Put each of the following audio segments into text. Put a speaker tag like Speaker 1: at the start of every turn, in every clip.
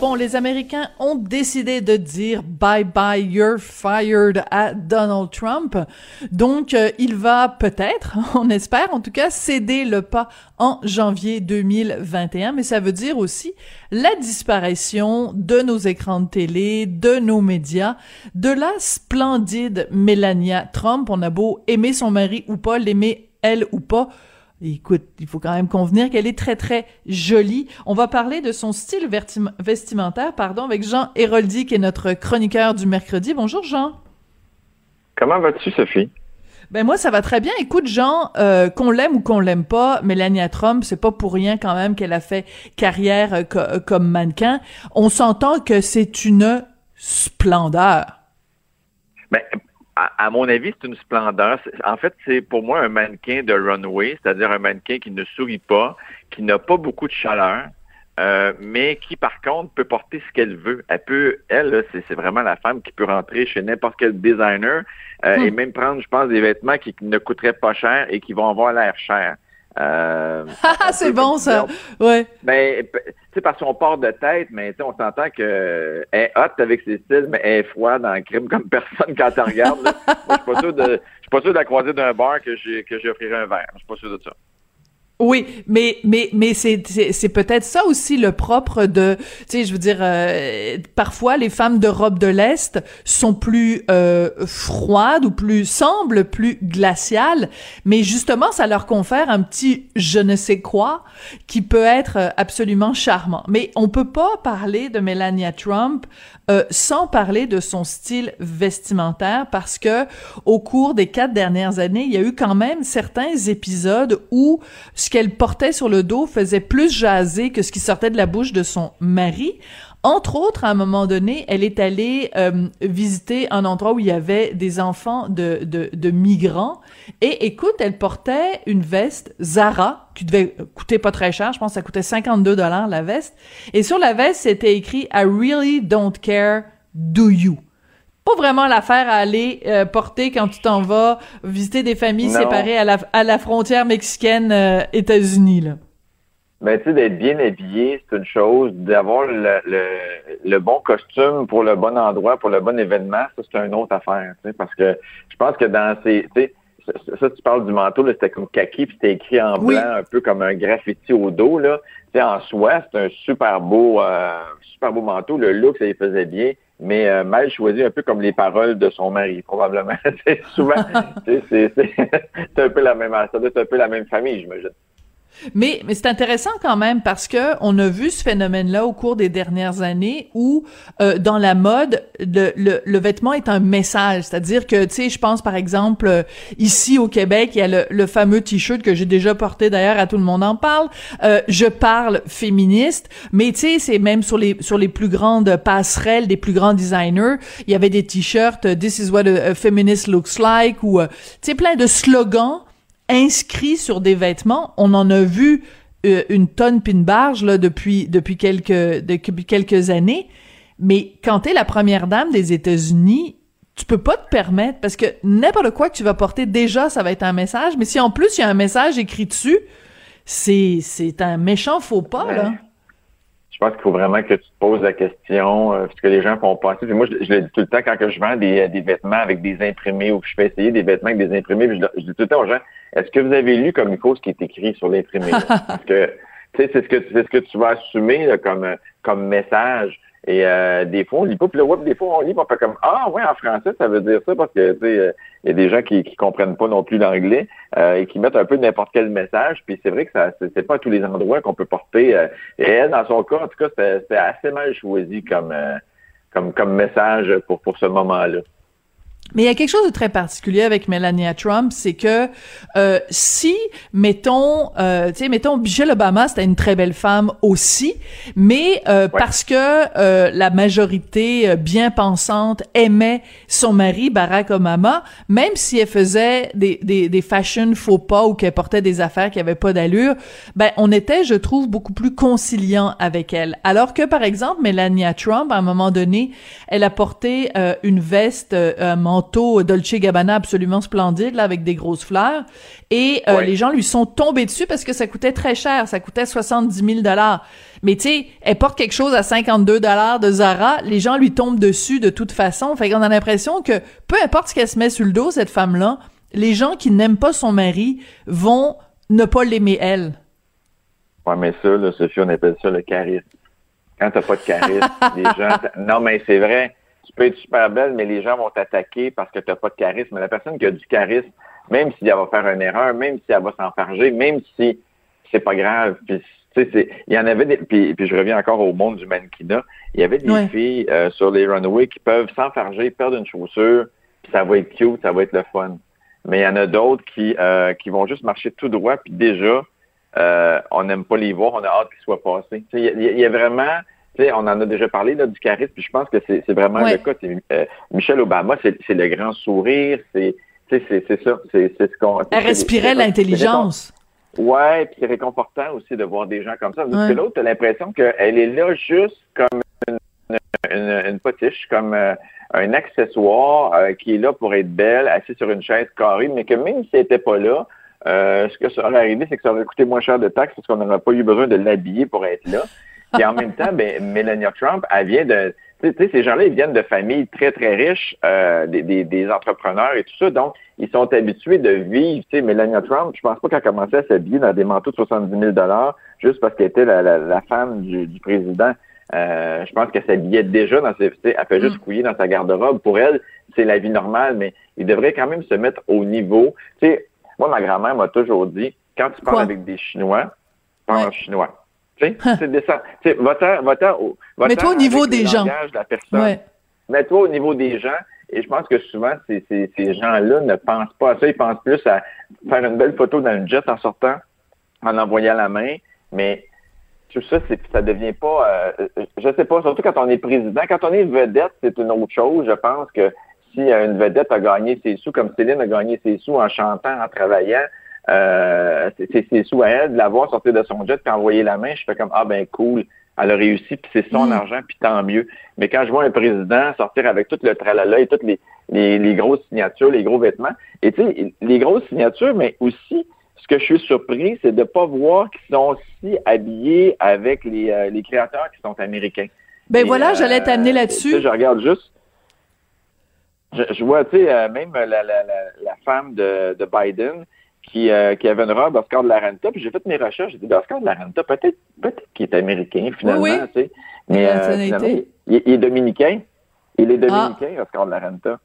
Speaker 1: Bon, les Américains ont décidé de dire bye bye, you're fired à Donald Trump. Donc, euh, il va peut-être, on espère en tout cas, céder le pas en janvier 2021. Mais ça veut dire aussi la disparition de nos écrans de télé, de nos médias, de la splendide Melania Trump. On a beau aimer son mari ou pas, l'aimer elle ou pas Écoute, il faut quand même convenir qu'elle est très très jolie. On va parler de son style vestimentaire, pardon, avec Jean Héroldi, qui est notre chroniqueur du mercredi. Bonjour Jean.
Speaker 2: Comment vas-tu, Sophie?
Speaker 1: Ben moi ça va très bien. Écoute Jean, euh, qu'on l'aime ou qu'on l'aime pas, Melania Trump, c'est pas pour rien quand même qu'elle a fait carrière euh, euh, comme mannequin. On s'entend que c'est une splendeur.
Speaker 2: Ben à, mon avis, c'est une splendeur. En fait, c'est pour moi un mannequin de runway, c'est-à-dire un mannequin qui ne sourit pas, qui n'a pas beaucoup de chaleur, euh, mais qui, par contre, peut porter ce qu'elle veut. Elle peut, elle, c'est vraiment la femme qui peut rentrer chez n'importe quel designer euh, et hmm. même prendre, je pense, des vêtements qui ne coûteraient pas cher et qui vont avoir l'air cher.
Speaker 1: Euh, c'est bon ça. Ouais.
Speaker 2: Ben, tu sais parce qu'on part de tête, mais on s'entend que elle est hot avec ses styles, mais elle est froide dans le crime comme personne quand tu regardes. Moi, je suis pas sûr de, je suis pas sûr de la croiser d'un bar que j'ai que j'offrirai un verre. Je suis pas sûr de ça.
Speaker 1: Oui, mais mais mais c'est c'est peut-être ça aussi le propre de tu sais je veux dire euh, parfois les femmes d'Europe de l'Est sont plus euh, froides ou plus semblent plus glaciales, mais justement ça leur confère un petit je ne sais quoi qui peut être absolument charmant. Mais on peut pas parler de Melania Trump euh, sans parler de son style vestimentaire parce que au cours des quatre dernières années, il y a eu quand même certains épisodes où qu'elle portait sur le dos faisait plus jaser que ce qui sortait de la bouche de son mari. Entre autres, à un moment donné, elle est allée euh, visiter un endroit où il y avait des enfants de, de, de, migrants. Et écoute, elle portait une veste Zara qui devait coûter pas très cher. Je pense que ça coûtait 52 dollars la veste. Et sur la veste, c'était écrit I really don't care, do you? Pas vraiment l'affaire à aller euh, porter quand tu t'en vas visiter des familles séparées à la, à la frontière mexicaine euh, États-Unis là.
Speaker 2: Ben, tu sais, d'être bien habillé, c'est une chose. D'avoir le, le, le, bon costume pour le bon endroit, pour le bon événement, ça, c'est une autre affaire. Tu sais, parce que je pense que dans ces... Tu sais, ça, tu parles du manteau, là, c'était comme kaki, puis c'était écrit en blanc, un peu comme un graffiti au dos, là. Tu sais, en soi, c'est un super beau, euh, super beau manteau. Le look, ça y faisait bien, mais euh, mal choisi, un peu comme les paroles de son mari, probablement. c'est souvent, c'est un peu la même, ça doit être un peu la même famille, j'imagine.
Speaker 1: Mais, mais c'est intéressant quand même parce que on a vu ce phénomène-là au cours des dernières années où euh, dans la mode le, le, le, vêtement est un message, c'est-à-dire que tu sais, je pense par exemple euh, ici au Québec, il y a le, le fameux t-shirt que j'ai déjà porté d'ailleurs, à tout le monde en parle. Euh, je parle féministe, mais tu sais, c'est même sur les sur les plus grandes passerelles des plus grands designers, il y avait des t-shirts euh, This is what a, a feminist looks like ou tu sais plein de slogans inscrits sur des vêtements. On en a vu euh, une tonne pin barge là depuis depuis quelques depuis quelques années. Mais quand t'es la première dame des États-Unis, tu peux pas te permettre parce que n'importe quoi que tu vas porter déjà, ça va être un message. Mais si en plus il y a un message écrit dessus, c'est c'est un méchant faux pas là
Speaker 2: je pense qu'il faut vraiment que tu te poses la question, euh, ce que les gens font passer. moi, je, je, le dis tout le temps quand que je vends des, des, vêtements avec des imprimés ou que je fais essayer des vêtements avec des imprimés, je, je, dis tout le temps aux gens, est-ce que vous avez lu comme il faut ce qui est écrit sur l'imprimé? Parce que tu sais, c'est ce que c'est ce que tu vas assumer comme comme message. Et euh, des fois, on lit pas, puis là, des fois, on lit, on fait comme Ah ouais, en français, ça veut dire ça, parce que tu sais, il y a des gens qui, qui comprennent pas non plus l'anglais euh, et qui mettent un peu n'importe quel message. Puis c'est vrai que ça c'est pas à tous les endroits qu'on peut porter. Euh, et dans son cas, en tout cas, c'était assez mal choisi comme, comme, comme message pour, pour ce moment-là.
Speaker 1: Mais il y a quelque chose de très particulier avec Melania Trump, c'est que euh, si, mettons, euh, tu sais, mettons, Michelle Obama, c'était une très belle femme aussi, mais euh, parce que euh, la majorité euh, bien pensante aimait son mari, Barack Obama, même si elle faisait des, des, des fashion faux pas ou qu'elle portait des affaires qui avaient pas d'allure, ben on était, je trouve, beaucoup plus conciliant avec elle. Alors que, par exemple, Melania Trump, à un moment donné, elle a porté une veste, un manteau Dolce Gabbana absolument splendide, là, avec des grosses fleurs. Et euh, les gens lui sont tombés dessus parce que ça coûtait très cher. Ça coûtait 70 000 dollars. Mais tu sais, elle porte quelque chose à 52 dollars de Zara. Les gens lui tombent dessus de toute façon. Fait qu'on a l'impression que peu importe ce qu'elle se met sur le dos, cette femme-là, les gens qui n'aiment pas son mari vont ne pas l'aimer elle.
Speaker 2: Ouais, mais ça, là, Sophie, on appelle ça le charisme. Quand t'as pas de charisme, les gens... Non, mais c'est vrai, tu peux être super belle, mais les gens vont t'attaquer parce que t'as pas de charisme. Mais la personne qui a du charisme, même si elle va faire une erreur, même si elle va s'enfarger, même si c'est pas grave, puis il y en avait des, puis, je reviens encore au monde du mannequinat. Il y avait des filles euh, sur les runways qui peuvent s'enfarger, perdre une chaussure, puis ça va être cute, ça va être le fun. Mais il y en a d'autres qui, euh, qui vont juste marcher tout droit, puis déjà, euh, on n'aime pas les voir, on a hâte qu'ils soient passés. Il y, a vraiment, on en a déjà parlé là, du charisme, puis je pense que c'est vraiment le cas. Euh, Michelle Obama, c'est le grand sourire, c'est ça, c'est ce qu'on.
Speaker 1: Elle respirait l'intelligence.
Speaker 2: Ouais, puis c'est réconfortant aussi de voir des gens comme ça. L'autre, t'as l'impression qu'elle est là juste comme une, une, potiche, comme euh, un accessoire euh, qui est là pour être belle, assise sur une chaise carrée, mais que même si elle n'était pas là, euh, ce que ça aurait arrivé, c'est que ça aurait coûté moins cher de taxes parce qu'on n'aurait pas eu besoin de l'habiller pour être là. Et en même temps, ben, Melania Trump, elle vient de... Tu sais, ces gens-là, ils viennent de familles très, très riches, euh, des, des, des, entrepreneurs et tout ça. Donc, ils sont habitués de vivre. Tu sais, Melania Trump, je pense pas qu'elle a commencé à s'habiller dans des manteaux de 70 000 juste parce qu'elle était la, la, femme du, du président. Euh, je pense qu'elle s'habillait déjà dans ses... Elle fait juste couiller mm. dans sa garde-robe. Pour elle, c'est la vie normale, mais il devrait quand même se mettre au niveau. Tu sais, moi, ma grand-mère m'a toujours dit, quand tu parles avec des Chinois, parle en chinois. C'est descend. Tu sais, va
Speaker 1: Mets-toi au niveau des gens.
Speaker 2: De la personne. Mets-toi au niveau des gens. Et je pense que souvent, ces, ces, ces gens-là ne pensent pas à ça. Ils pensent plus à faire une belle photo dans une jet en sortant, en envoyant la main. Mais tout ça, c'est ça devient pas. Euh, je sais pas, surtout quand on est président. Quand on est vedette, c'est une autre chose. Je pense que si une vedette a gagné ses sous, comme Céline a gagné ses sous en chantant, en travaillant, euh, c'est sous à elle, de l'avoir sorti de son jet puis envoyer la main, je fais comme ah ben cool, elle a réussi puis c'est son mm. argent puis tant mieux. Mais quand je vois un président sortir avec tout le tralala et toutes les, les, grosses signatures, les gros vêtements, et tu sais les grosses signatures, mais aussi ce que je suis surpris, c'est de pas voir qu'ils sont aussi habillés avec les, euh, les créateurs qui sont américains.
Speaker 1: Ben voilà, j'allais t'amener euh, là-dessus.
Speaker 2: Je regarde juste je, vois, tu sais, euh, même la, la, la, la, femme de, de Biden qui, euh, qui avait une robe Oscar de la Renta, puis j'ai fait mes recherches, j'ai dit, Oscar de la Renta, peut-être peut-être qu'il est américain, finalement, tu sais. Mais euh, finalement, il, est dominicain. Il est ah. dominicain, Oscar de la Renta.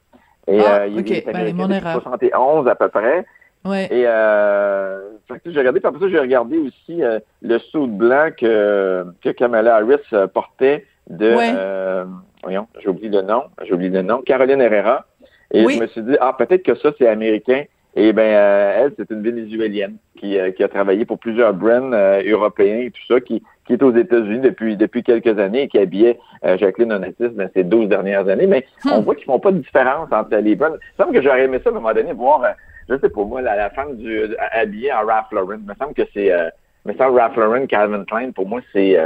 Speaker 1: Et ah, il, est ben, américain depuis
Speaker 2: 71 à peu près.
Speaker 1: Ouais.
Speaker 2: Et euh, j'ai regardé, puis après ça, j'ai regardé aussi le saut blanc que, que Kamala Harris portait de euh, voyons, j'ai oublié le nom, j'ai oublié le nom, Caroline Herrera. Et je me suis dit, ah, peut-être que ça, c'est américain. Et ben euh, elle, c'est une vénézuélienne qui, euh, qui a travaillé pour plusieurs brands euh, européens et tout ça, qui, qui est aux États-Unis depuis depuis quelques années et qui habillait Jacqueline Onassis dans ces 12 dernières années. Mais hmm. on voit qu'ils font pas de différence entre les brands. Il me semble que j'aurais aimé ça à un moment donné, voir, je sais pas moi, la, la femme du habillée en Ralph Lauren. Il me semble que c'est mais ça, Ralph Lauren, Calvin Klein, pour moi, c'est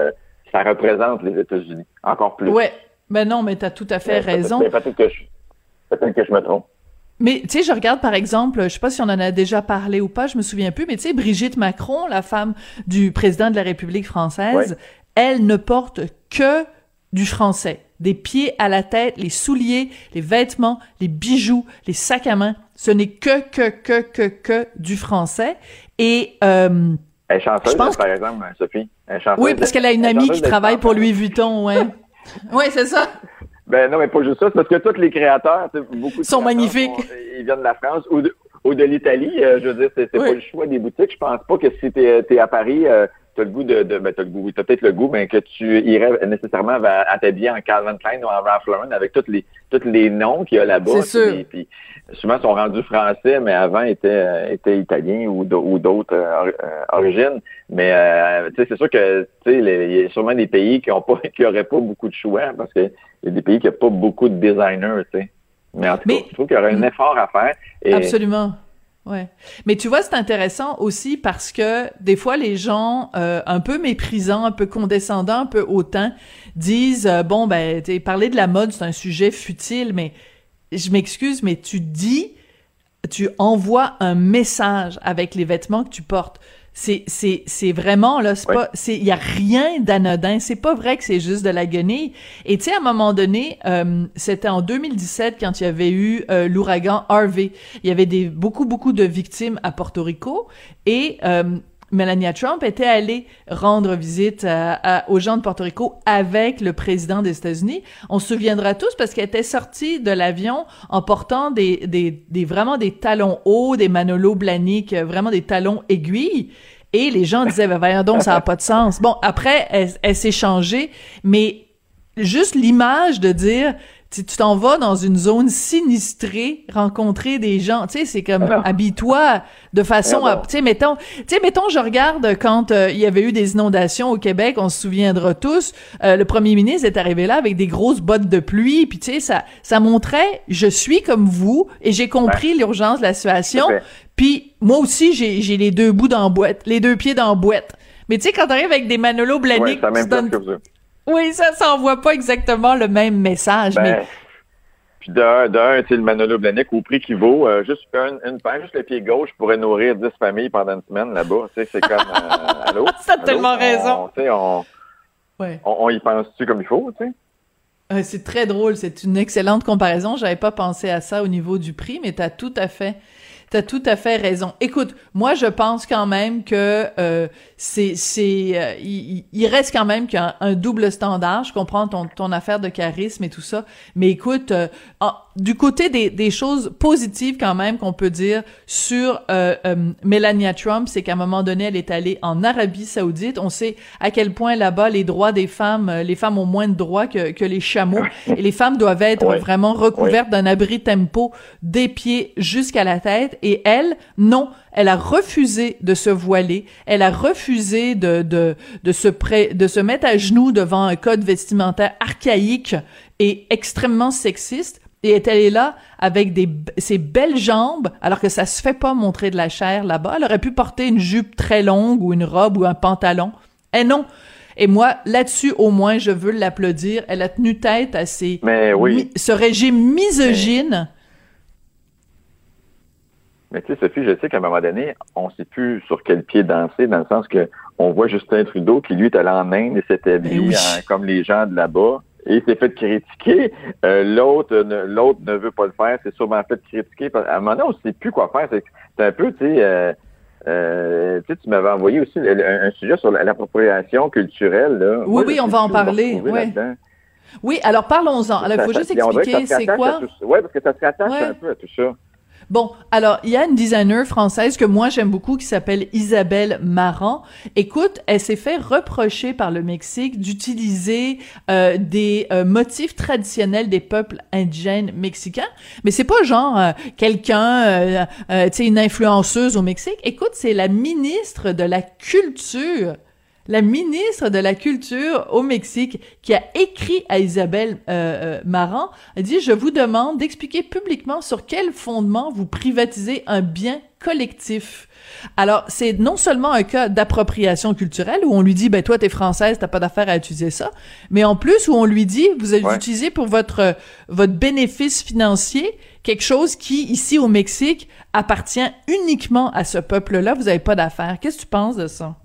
Speaker 2: ça représente les États-Unis encore plus.
Speaker 1: Ouais, ben non, mais tu as tout à fait raison.
Speaker 2: Peut-être que, je, peut que je me trompe.
Speaker 1: Mais tu sais, je regarde par exemple, je sais pas si on en a déjà parlé ou pas, je me souviens plus, mais tu sais, Brigitte Macron, la femme du président de la République française, elle ne porte que du français, des pieds à la tête, les souliers, les vêtements, les bijoux, les sacs à main, ce n'est que que que que que du français. Et euh,
Speaker 2: elle est chanceuse, par exemple, Sophie. Elle est chanceuse,
Speaker 1: oui, parce qu'elle a une amie qui travaille pour Louis Vuitton, ouais. oui, c'est ça.
Speaker 2: Ben non, mais pas juste ça, c'est parce que tous les créateurs, beaucoup de
Speaker 1: sont magnifiques.
Speaker 2: ils viennent de la France ou de, ou de l'Italie. Euh, je veux dire, c'est pas le choix des boutiques. Je pense pas que si tu es, à Paris, euh, tu as le goût de, de ben, t'as le goût, t'as peut-être le goût, mais que tu irais nécessairement à, à t'habiller en Calvin Klein ou en Ralph Lauren avec tous les tous les noms qu'il y a là-bas.
Speaker 1: C'est
Speaker 2: Puis, souvent sont rendus français, mais avant étaient euh, étaient italiens ou d'autres euh, origines. Mais euh, c'est sûr que il y a sûrement des pays qui ont pas qui auraient pas beaucoup de choix parce que y a des pays qui n'ont pas beaucoup de designers, tu sais. Mais en tout cas, je trouve qu'il y aurait un effort à faire.
Speaker 1: Absolument. Ouais. Mais tu vois, c'est intéressant aussi parce que des fois, les gens euh, un peu méprisants, un peu condescendants, un peu hautains disent euh, bon ben, parler de la mode, c'est un sujet futile, mais je m'excuse, mais tu dis, tu envoies un message avec les vêtements que tu portes. C'est, c'est, c'est vraiment, là, c'est pas, c'est, il y a rien d'anodin. C'est pas vrai que c'est juste de la guenille. Et tu sais, à un moment donné, euh, c'était en 2017 quand il y avait eu euh, l'ouragan Harvey. Il y avait des, beaucoup, beaucoup de victimes à Porto Rico et, euh, Melania Trump était allée rendre visite aux gens de Porto Rico avec le président des États-Unis. On se souviendra tous parce qu'elle était sortie de l'avion en portant des, des, des, vraiment des talons hauts, des Manolo Blahnik, vraiment des talons aiguilles. Et les gens disaient, ben, voyons donc, ça n'a pas de sens. Bon, après, elle s'est changée, mais juste l'image de dire, tu t'en vas dans une zone sinistrée, rencontrer des gens, tu sais, c'est comme habille-toi de façon à, tu sais, mettons, tu sais, mettons, je regarde quand euh, il y avait eu des inondations au Québec, on se souviendra tous, euh, le premier ministre est arrivé là avec des grosses bottes de pluie, puis tu sais, ça, ça montrait, je suis comme vous et j'ai compris l'urgence de la situation, puis moi aussi j'ai les deux bouts dans boîte, les deux pieds dans boîte. Mais tu sais, quand t'arrives avec des Manolo Blahnik,
Speaker 2: ouais,
Speaker 1: oui, ça s'envoie pas exactement le même message,
Speaker 2: ben,
Speaker 1: mais...
Speaker 2: Puis d'un, d'un, tu le Manolo Blahnik, au prix qu'il vaut, euh, juste une, une paire, juste le pied gauche pourrait nourrir 10 familles pendant une semaine là-bas. Tu sais, c'est comme... Euh, allô?
Speaker 1: Ça a tellement raison.
Speaker 2: Tu sais, on,
Speaker 1: ouais.
Speaker 2: on, on, y pense-tu comme il faut, tu sais?
Speaker 1: Euh, c'est très drôle, c'est une excellente comparaison. J'avais pas pensé à ça au niveau du prix, mais t'as tout à fait T'as tout à fait raison. Écoute, moi je pense quand même que euh, c'est c'est euh, il, reste quand même a un, double standard. Je comprends ton ton affaire de charisme et tout ça, mais écoute, euh, du côté des, des choses positives quand même qu'on peut dire sur euh, Melania Trump, c'est qu'à un moment donné, elle est allée en Arabie Saoudite. On sait à quel point là-bas les droits des femmes, les femmes ont moins de droits que que les chameaux et les femmes doivent être vraiment recouvertes d'un abri tempo des pieds jusqu'à la tête et elle, non, elle a refusé de se voiler, elle a refusé de, de, de, se, pré, de se mettre à genoux devant un code vestimentaire archaïque et extrêmement sexiste, et est allée là avec des, ses belles jambes, alors que ça se fait pas montrer de la chair là-bas. Elle aurait pu porter une jupe très longue ou une robe ou un pantalon. Et non. Et moi, là-dessus, au moins, je veux l'applaudir. Elle a tenu tête à
Speaker 2: Mais oui.
Speaker 1: ce régime misogyne.
Speaker 2: Mais tu sais, Sophie, je sais qu'à un moment donné, on ne sait plus sur quel pied danser, dans le sens que on voit Justin Trudeau qui, lui, est allé en Inde et s'était habillé comme les gens de là-bas. Et il s'est fait critiquer. Euh, l'autre, ne, l'autre ne veut pas le faire. C'est sûrement fait critiquer. À un moment donné, on ne sait plus quoi faire. C'est, un peu, tu sais, euh, euh, tu m'avais envoyé aussi un, sujet sur l'appropriation culturelle. Là.
Speaker 1: Oui, oui, on va en parler. Oui. oui, alors parlons-en. Alors, il faut juste expliquer c'est quoi?
Speaker 2: Oui, parce que ça se rattache un peu à tout ça.
Speaker 1: Bon, alors il y a une designer française que moi j'aime beaucoup qui s'appelle Isabelle Marant. Écoute, elle s'est fait reprocher par le Mexique d'utiliser euh, des euh, motifs traditionnels des peuples indigènes mexicains, mais c'est pas genre euh, quelqu'un, tu sais, une influenceuse au Mexique. Écoute, c'est la ministre de la culture la ministre de la Culture au Mexique, qui a écrit à Isabelle euh, euh Marant, a dit, je vous demande d'expliquer publiquement sur quel fondement vous privatisez un bien collectif. Alors, c'est non seulement un cas d'appropriation culturelle où on lui dit, ben toi, t'es française, t'as pas d'affaire à utiliser ça, mais en plus où on lui dit, vous avez utilisé pour votre votre bénéfice financier quelque chose qui, ici au Mexique, appartient uniquement à ce peuple-là. Vous avez pas d'affaire. Qu'est-ce que tu penses de ça?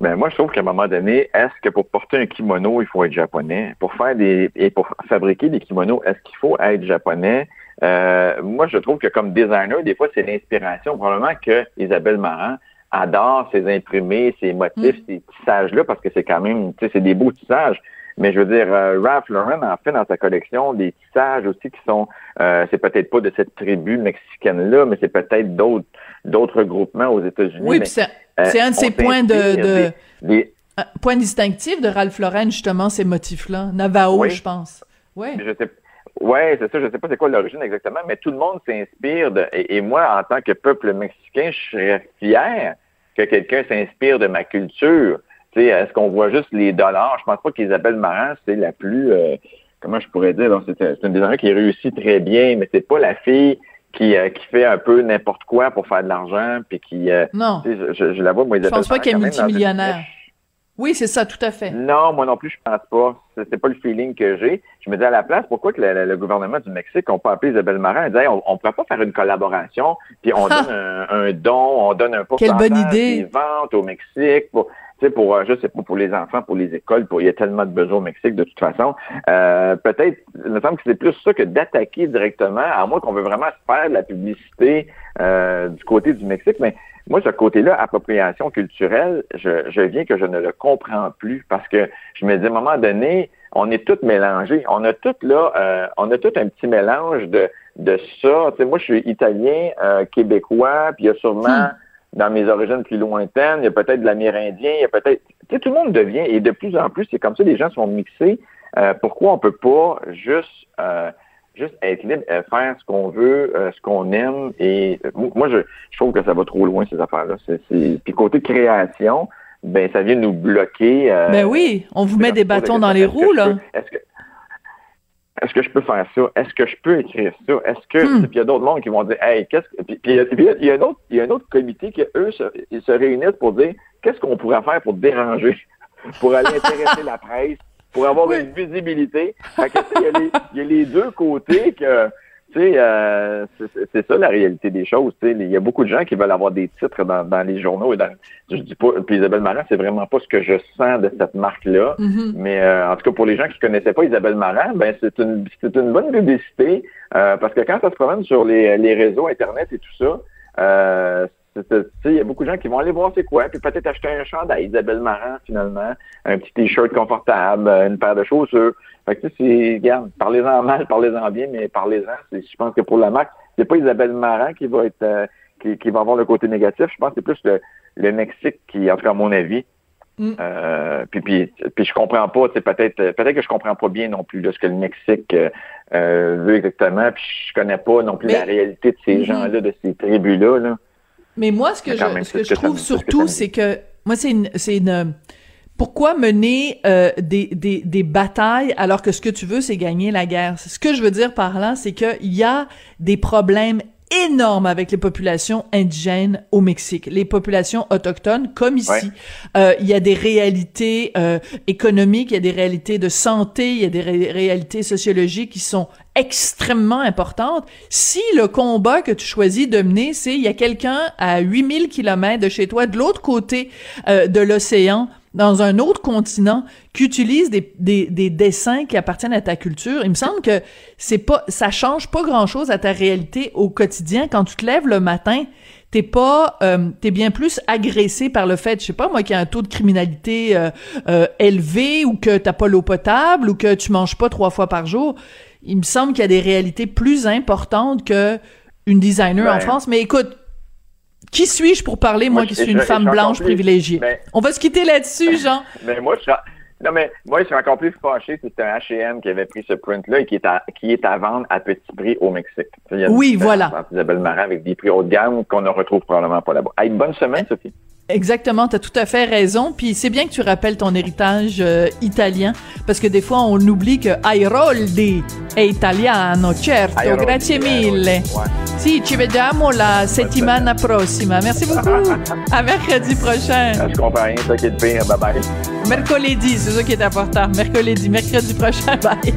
Speaker 2: Ben moi, je trouve qu'à un moment donné, est-ce que pour porter un kimono, il faut être japonais? Pour faire des et pour fabriquer des kimonos, est-ce qu'il faut être japonais? Euh, moi, je trouve que comme designer, des fois, c'est l'inspiration. Probablement que Isabelle Marant adore ses imprimés, ses motifs, mm. ces tissages-là, parce que c'est quand même, tu sais, c'est des beaux tissages. Mais je veux dire, euh, Ralph Lauren en fait dans sa collection des tissages aussi qui sont, euh, c'est peut-être pas de cette tribu mexicaine-là, mais c'est peut-être d'autres d'autres groupements aux États-Unis.
Speaker 1: Oui, puis euh, c'est un de ses points de, de point distinctif de Ralph Lauren justement ces motifs-là, Navajo, je pense. Oui.
Speaker 2: Je sais. Ouais, c'est ça. Je sais pas c'est quoi l'origine exactement, mais tout le monde s'inspire de. Et, moi, en tant que peuple mexicain, je serais fier que quelqu'un s'inspire de ma culture. Est-ce qu'on voit juste les dollars? Je pense pas qu'Isabelle Marant c'est la plus. Euh, comment je pourrais dire? C'est une designer qui réussit très bien, mais c'est pas la fille qui, euh, qui fait un peu n'importe quoi pour faire de l'argent, puis qui... Euh,
Speaker 1: non.
Speaker 2: Je, je, la vois, moi,
Speaker 1: Je pense pas qu'elle est multimillionnaire. Oui, c'est ça, tout à fait.
Speaker 2: Non, moi non plus, je pense pas. C'est pas le feeling que j'ai. Je me dis à la place, pourquoi que le, gouvernement du Mexique, on peut appeler Isabelle Marin et dire, on, on pourrait pas faire une collaboration, puis on donne un, don, on donne un pourcentage
Speaker 1: Quelle bonne idée.
Speaker 2: des ventes au Mexique. Pour, sais, pour, euh, je sais pas, pour les enfants, pour les écoles, pour, il y a tellement de besoins au Mexique de toute façon. Euh, peut-être, il me semble que c'est plus ça que d'attaquer directement, à moins qu'on veut vraiment faire de la publicité euh, du côté du Mexique. Mais moi, ce côté-là, appropriation culturelle, je, je viens que je ne le comprends plus parce que je me dis, à un moment donné, on est tous mélangés. On a tout là, euh, on a tout un petit mélange de, de ça. Tu moi, je suis italien, euh, québécois, puis il y a sûrement... Hmm dans mes origines plus lointaines, il y a peut-être de l'amérindien, il y a peut-être... Tu sais, tout le monde devient, et de plus en plus, c'est comme ça, les gens sont mixés. Euh, pourquoi on peut pas juste... Euh, juste être libre, euh, faire ce qu'on veut, ce qu'on aime? Et moi, je, trouve que ça va trop loin, ces affaires-là. C'est, Puis côté création, ben ça vient nous bloquer.
Speaker 1: ben oui, on vous met des bâtons dans les roues, là.
Speaker 2: Est-ce que, est-ce que je peux faire ça? Est-ce que je peux écrire ça? Est-ce que. Hmm. Puis il y a d'autres mondes qui vont dire Hey, qu'est-ce que. Puis, il, y a, un autre, il y a un autre comité qui, eux, se, ils se réunissent pour dire qu'est-ce qu'on pourrait faire pour déranger, pour aller intéresser la presse, pour avoir une visibilité. Fait que, il, y a les, il y a les deux côtés que tu sais, euh, c'est ça la réalité des choses. Tu sais, il y a beaucoup de gens qui veulent avoir des titres dans, dans les journaux et dans, je dis pas, puis Isabelle Marant, c'est vraiment pas ce que je sens de cette marque-là. Mm-hmm. Mais euh, en tout cas, pour les gens qui connaissaient pas Isabelle Marant, ben c'est une c'est une bonne publicité euh, parce que quand ça se promène sur les, les réseaux internet et tout ça, il y a beaucoup de gens qui vont aller voir c'est quoi, puis peut-être acheter un chandail Isabelle Marant finalement, un petit t-shirt confortable, une paire de chaussures. Fait que, c'est, regarde, parlez-en mal, parlez-en bien, mais parlez-en. Je pense que pour la marque, c'est pas Isabelle Marant qui va être, euh, qui, va avoir le côté négatif. Je pense que c'est plus le, Mexique qui, en tout cas, à mon avis, mm. euh, puis, puis, puis je comprends pas, c'est peut-être peut-être que je comprends pas bien non plus de ce que le Mexique euh, veut exactement, puis je connais pas non plus la réalité de ces mm-hmm. gens-là, de ces tribus-là.
Speaker 1: Mais moi, ce que je, ce que je trouve surtout, c'est que moi, c'est une, c'est une pourquoi mener euh, des, des, des, batailles alors que ce que tu veux, c'est gagner la guerre? Ce que je veux dire par là, c'est qu'il y a des problèmes énormes avec les populations indigènes au Mexique, les populations autochtones, comme ici. Euh, il y a des réalités euh, économiques, il y a des réalités de santé, il y a des réalités sociologiques qui sont extrêmement importantes. Si le combat que tu choisis de mener, c'est il y a quelqu'un à 8000 kilomètres de chez toi, de l'autre côté euh, de l'océan, dans un autre continent qui utilise des, des, des, dessins qui appartiennent à ta culture, il me semble que c'est pas, ça change pas grand chose à ta réalité au quotidien. Quand tu te lèves le matin, t'es pas, euh, t'es bien plus agressé par le fait, je sais pas moi, qu'il y a un taux de criminalité euh, euh, élevé ou que t'as pas l'eau potable ou que tu manges pas trois fois par jour. Il me semble qu'il y a des réalités plus importantes que une designer en France. Mais écoute, qui suis-je pour parler, moi, qui suis une femme blanche privilégiée? On va se quitter là-dessus, Jean.
Speaker 2: mais moi, je non, mais moi, je suis encore plus fâché c'était un H&M qui avait pris ce print-là et qui est, à, qui est à vendre à petit prix au Mexique.
Speaker 1: oui, voilà.
Speaker 2: Isabelle Marin avec des prix haut de gamme qu'on ne retrouve probablement pas là-bas. Hey, bonne semaine, Sophie.
Speaker 1: Exactement, tu as tout à fait raison. Puis c'est bien que tu rappelles ton héritage euh, italien, parce que des fois on oublie que Airoldi è italiano, certo. Airoldi, Grazie mille. Ouais. Sì, ci vediamo la settimana prossima. Merci beaucoup. à mercredi prochain.
Speaker 2: Je comprends rien, ça qui est pire. Bye bye.
Speaker 1: Mercredi, c'est ça qui est important. Mercredi, mercredi prochain. Bye.